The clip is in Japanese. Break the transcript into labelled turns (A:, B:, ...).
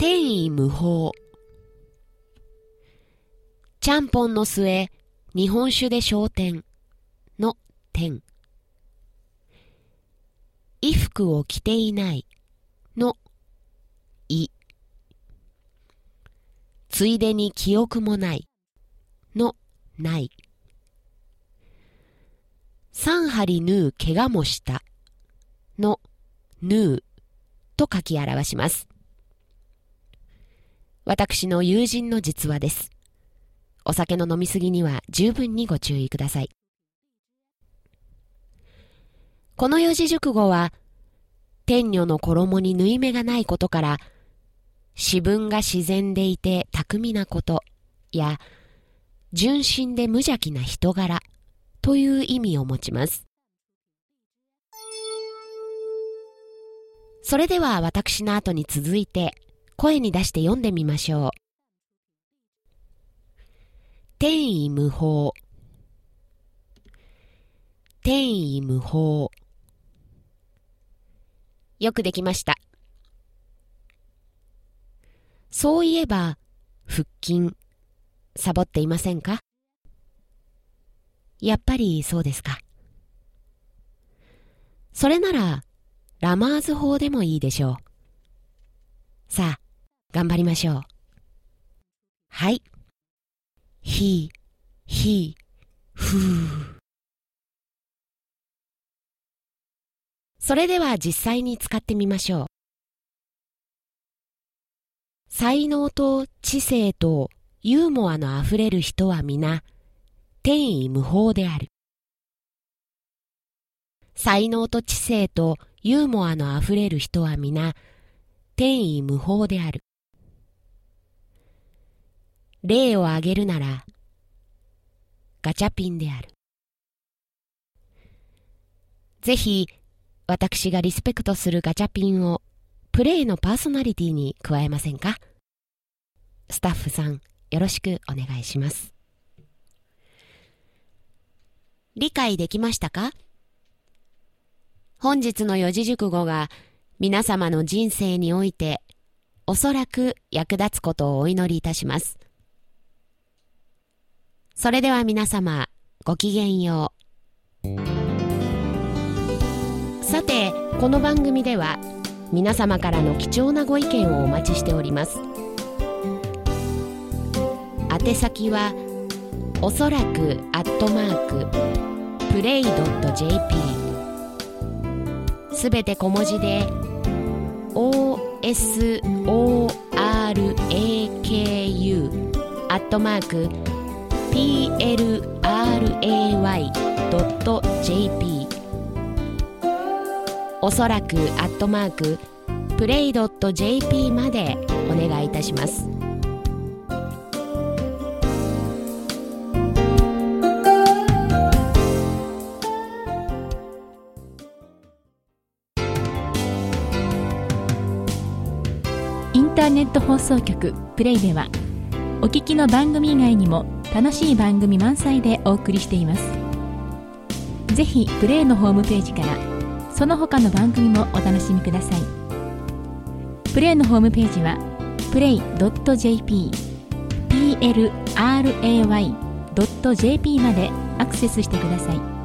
A: 天意無法。ちゃんぽんの末日本酒で焦点の点衣服を着ていないのい。ついでに記憶もないのない。三針縫う怪我もしたの縫う。と書き表します。私の友人の実話です。お酒の飲みすぎには十分にご注意ください。この四字熟語は、天女の衣に縫い目がないことから、自分が自然でいて巧みなことや、純真で無邪気な人柄という意味を持ちます。それでは私の後に続いて声に出して読んでみましょう。天意無法天意無法よくできました。そういえば、腹筋、サボっていませんか？やっぱりそうですか。それなら、ラマーズ法でもいいでしょう。さあ、頑張りましょう。はい。ひ、ひ、ふう。それでは実際に使ってみましょう。才能と知性とユーモアのあふれる人は皆、天意無法である。才能と知性とユーモアのあふれる人は皆、天意無法である。例を挙げるなら、ガチャピンである。ぜひ、私がリスペクトするガチャピンを、プレイのパーソナリティに加えませんか？スタッフさん、よろしくお願いします。理解できましたか？本日の四字熟語が皆様の人生においておそらく役立つことをお祈りいたします。それでは皆様ごきげんよう。さて、この番組では皆様からの貴重なご意見をお待ちしております。宛先はおそらくアットマークプレイドット JP すべて小文字で OSORAKU アットマーク PLRAY.jp おそらくアットマークプレイドット .jp までお願いいたします。
B: インターネット放送局プレイではお聞きの番組以外にも楽しい番組満載でお送りしています。ぜひプレイのホームページからその他の番組もお楽しみください。プレイのホームページは play.jp plray.jp までアクセスしてください。